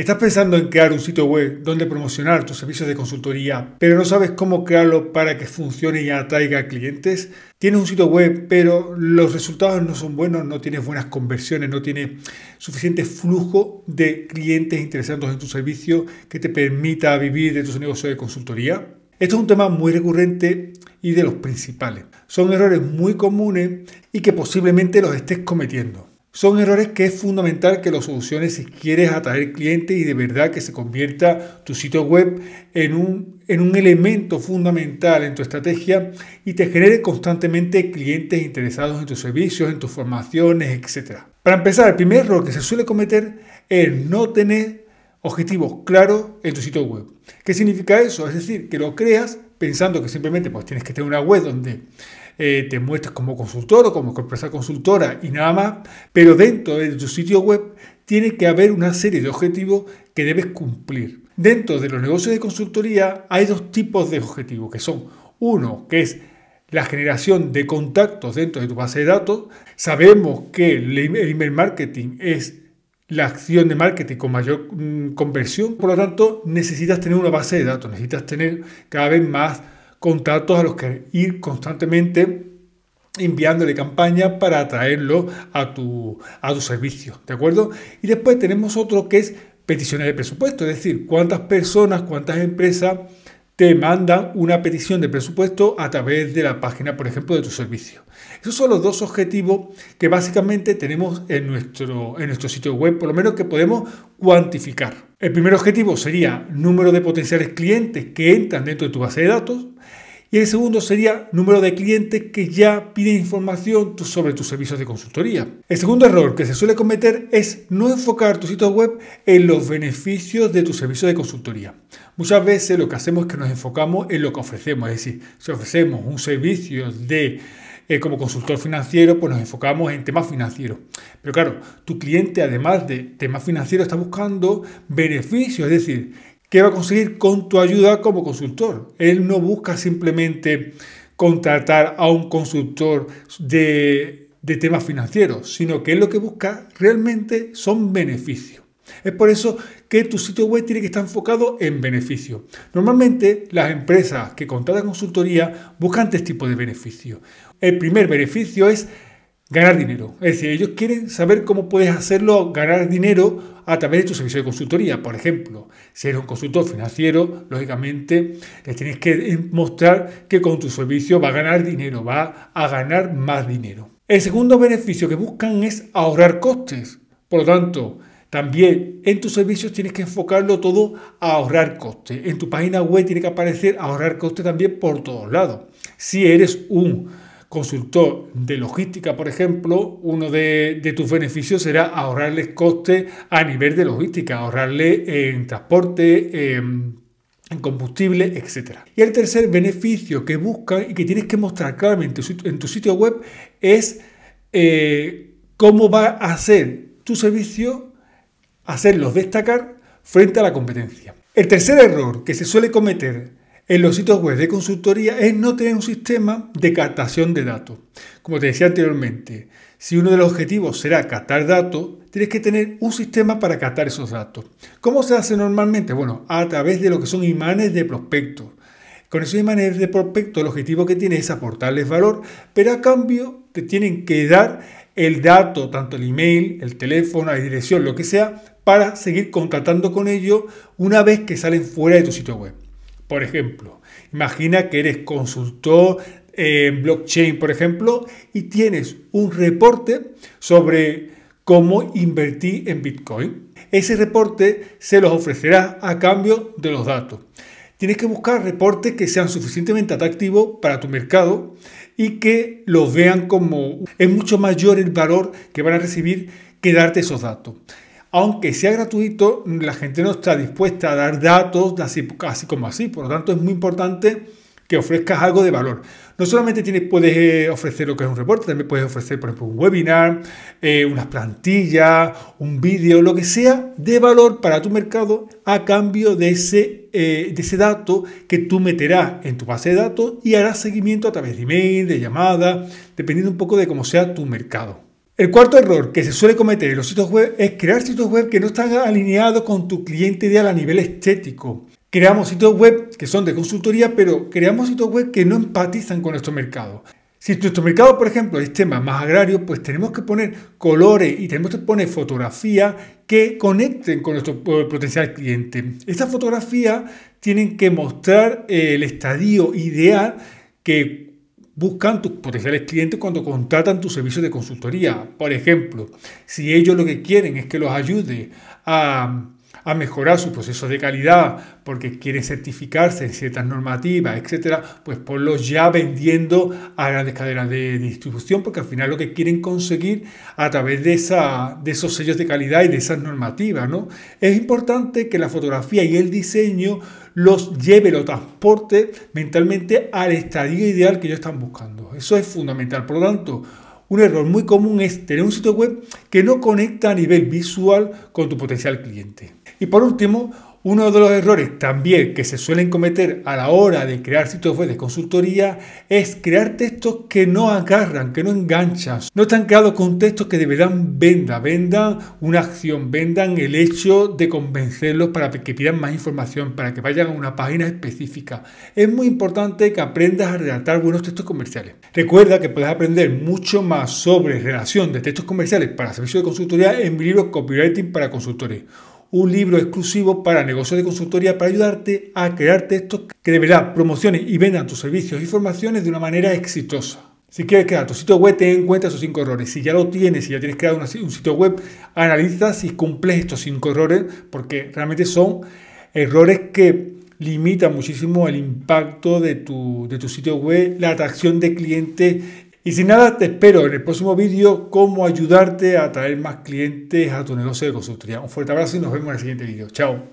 ¿Estás pensando en crear un sitio web donde promocionar tus servicios de consultoría, pero no sabes cómo crearlo para que funcione y atraiga clientes? Tienes un sitio web, pero los resultados no son buenos, no tienes buenas conversiones, no tienes suficiente flujo de clientes interesados en tu servicio que te permita vivir de tus negocios de consultoría. Esto es un tema muy recurrente y de los principales. Son errores muy comunes y que posiblemente los estés cometiendo. Son errores que es fundamental que los soluciones si quieres atraer clientes y de verdad que se convierta tu sitio web en un, en un elemento fundamental en tu estrategia y te genere constantemente clientes interesados en tus servicios, en tus formaciones, etc. Para empezar, el primer error que se suele cometer es no tener objetivos claros en tu sitio web. ¿Qué significa eso? Es decir, que lo creas pensando que simplemente pues, tienes que tener una web donde eh, te muestres como consultor o como empresa consultora y nada más, pero dentro de tu sitio web tiene que haber una serie de objetivos que debes cumplir. Dentro de los negocios de consultoría hay dos tipos de objetivos, que son uno, que es la generación de contactos dentro de tu base de datos. Sabemos que el email marketing es la acción de marketing con mayor mm, conversión, por lo tanto necesitas tener una base de datos, necesitas tener cada vez más contactos a los que ir constantemente enviándole campañas para atraerlo a tu, a tu servicio, ¿de acuerdo? Y después tenemos otro que es peticiones de presupuesto, es decir, cuántas personas, cuántas empresas te mandan una petición de presupuesto a través de la página, por ejemplo, de tu servicio. Esos son los dos objetivos que básicamente tenemos en nuestro, en nuestro sitio web, por lo menos que podemos cuantificar. El primer objetivo sería número de potenciales clientes que entran dentro de tu base de datos. Y el segundo sería número de clientes que ya piden información sobre tus servicios de consultoría. El segundo error que se suele cometer es no enfocar tu sitio web en los beneficios de tu servicio de consultoría. Muchas veces lo que hacemos es que nos enfocamos en lo que ofrecemos, es decir, si ofrecemos un servicio de eh, como consultor financiero, pues nos enfocamos en temas financieros. Pero claro, tu cliente, además de temas financieros, está buscando beneficios, es decir, ¿qué va a conseguir con tu ayuda como consultor? Él no busca simplemente contratar a un consultor de, temas financieros, sino que él lo que busca realmente son beneficios. Es por eso que tu sitio web tiene que estar enfocado en beneficio. Normalmente las empresas que contratan consultoría buscan tres tipos de beneficios. El primer beneficio es ganar dinero. Es decir, ellos quieren saber cómo puedes hacerlo ganar dinero a través de tu servicio de consultoría. Por ejemplo, si eres un consultor financiero, lógicamente le tienes que mostrar que con tu servicio va a ganar dinero, va a ganar más dinero. El segundo beneficio que buscan es ahorrar costes. Por lo tanto, también en tus servicios tienes que enfocarlo todo a ahorrar costes. En tu página web tiene que aparecer ahorrar costes también por todos lados. Si eres un consultor de logística, por ejemplo, uno de, tus beneficios será ahorrarles costes a nivel de logística, ahorrarle en transporte, en combustible, etc. Y el tercer beneficio que buscan y que tienes que mostrar claramente en tu sitio web es eh, cómo va a ser tu servicio, hacerlos destacar frente a la competencia. El tercer error que se suele cometer en los sitios web de consultoría es no tener un sistema de captación de datos. Como te decía anteriormente, si uno de los objetivos será captar datos, tienes que tener un sistema para captar esos datos. ¿Cómo se hace normalmente? Bueno, a través de lo que son imanes de prospectos. Con esos imanes de prospectos el objetivo que tienes es aportarles valor, pero a cambio te tienen que dar el dato, tanto el email, el teléfono, la dirección, lo que sea, para seguir contactando con ellos una vez que salen fuera de tu sitio web. Por ejemplo, imagina que eres consultor en blockchain, por ejemplo, y tienes un reporte sobre cómo invertir en Bitcoin. Ese reporte se los ofrecerá a cambio de los datos. Tienes que buscar reportes que sean suficientemente atractivos para tu mercado y que los vean como es mucho mayor el valor que van a recibir que darte esos datos aunque sea gratuito, la gente no está dispuesta a dar datos así, como así. Por lo tanto, es muy importante que ofrezcas algo de valor. No solamente puedes eh, ofrecer lo que es un reporte, también puedes ofrecer, por ejemplo, un webinar, eh, unas plantillas, un vídeo, lo que sea de valor para tu mercado a cambio de ese, eh, de ese dato que tú meterás en tu base de datos y harás seguimiento a través de email, de llamada, dependiendo un poco de cómo sea tu mercado. El cuarto error que se suele cometer en los sitios web es crear sitios web que no están alineados con tu cliente ideal a nivel estético. Creamos sitios web que son de consultoría, pero creamos sitios web que no empatizan con nuestro mercado. Si nuestro mercado, por ejemplo, es tema más agrario, pues tenemos que poner colores y tenemos que poner fotografías que conecten con nuestro potencial cliente. Estas fotografías tienen que mostrar el estadio ideal que buscan tus potenciales clientes cuando contratan tus servicios de consultoría. Por ejemplo, si ellos lo que quieren es que los ayude a a mejorar su proceso de calidad porque quieren certificarse en ciertas normativas, etcétera, pues ponlos ya vendiendo a grandes cadenas de, distribución porque al final lo que quieren conseguir a través de, esa, de esos sellos de calidad y de esas normativas, ¿no? Es importante que la fotografía y el diseño los lleve, los transporte mentalmente al estadio ideal que ellos están buscando. Eso es fundamental. Por lo tanto, un error muy común es tener un sitio web que no conecta a nivel visual con tu potencial cliente. Y por último, uno de los errores también que se suelen cometer a la hora de crear sitios web de consultoría es crear textos que no agarran, que no enganchan. No están creados con textos que de verdad vendan, vendan una acción, vendan el hecho de convencerlos para que pidan más información, para que vayan a una página específica. Es muy importante que aprendas a redactar buenos textos comerciales. Recuerda que puedes aprender mucho más sobre relación de textos comerciales para servicios de consultoría en mi libro Copywriting para consultores un libro exclusivo para negocios de consultoría para ayudarte a crear textos que de verdad promocionen y vendan tus servicios y formaciones de una manera exitosa. Si quieres crear tu sitio web, ten en cuenta esos cinco errores. Si ya lo tienes, si ya tienes creado un sitio web, analiza si cumples estos cinco errores, porque realmente son errores que limitan muchísimo el impacto de tu, de tu sitio web, la atracción de clientes y sin nada, te espero en el próximo vídeo cómo ayudarte a atraer más clientes a tu negocio de consultoría. Un fuerte abrazo y nos vemos en el siguiente vídeo. Chao.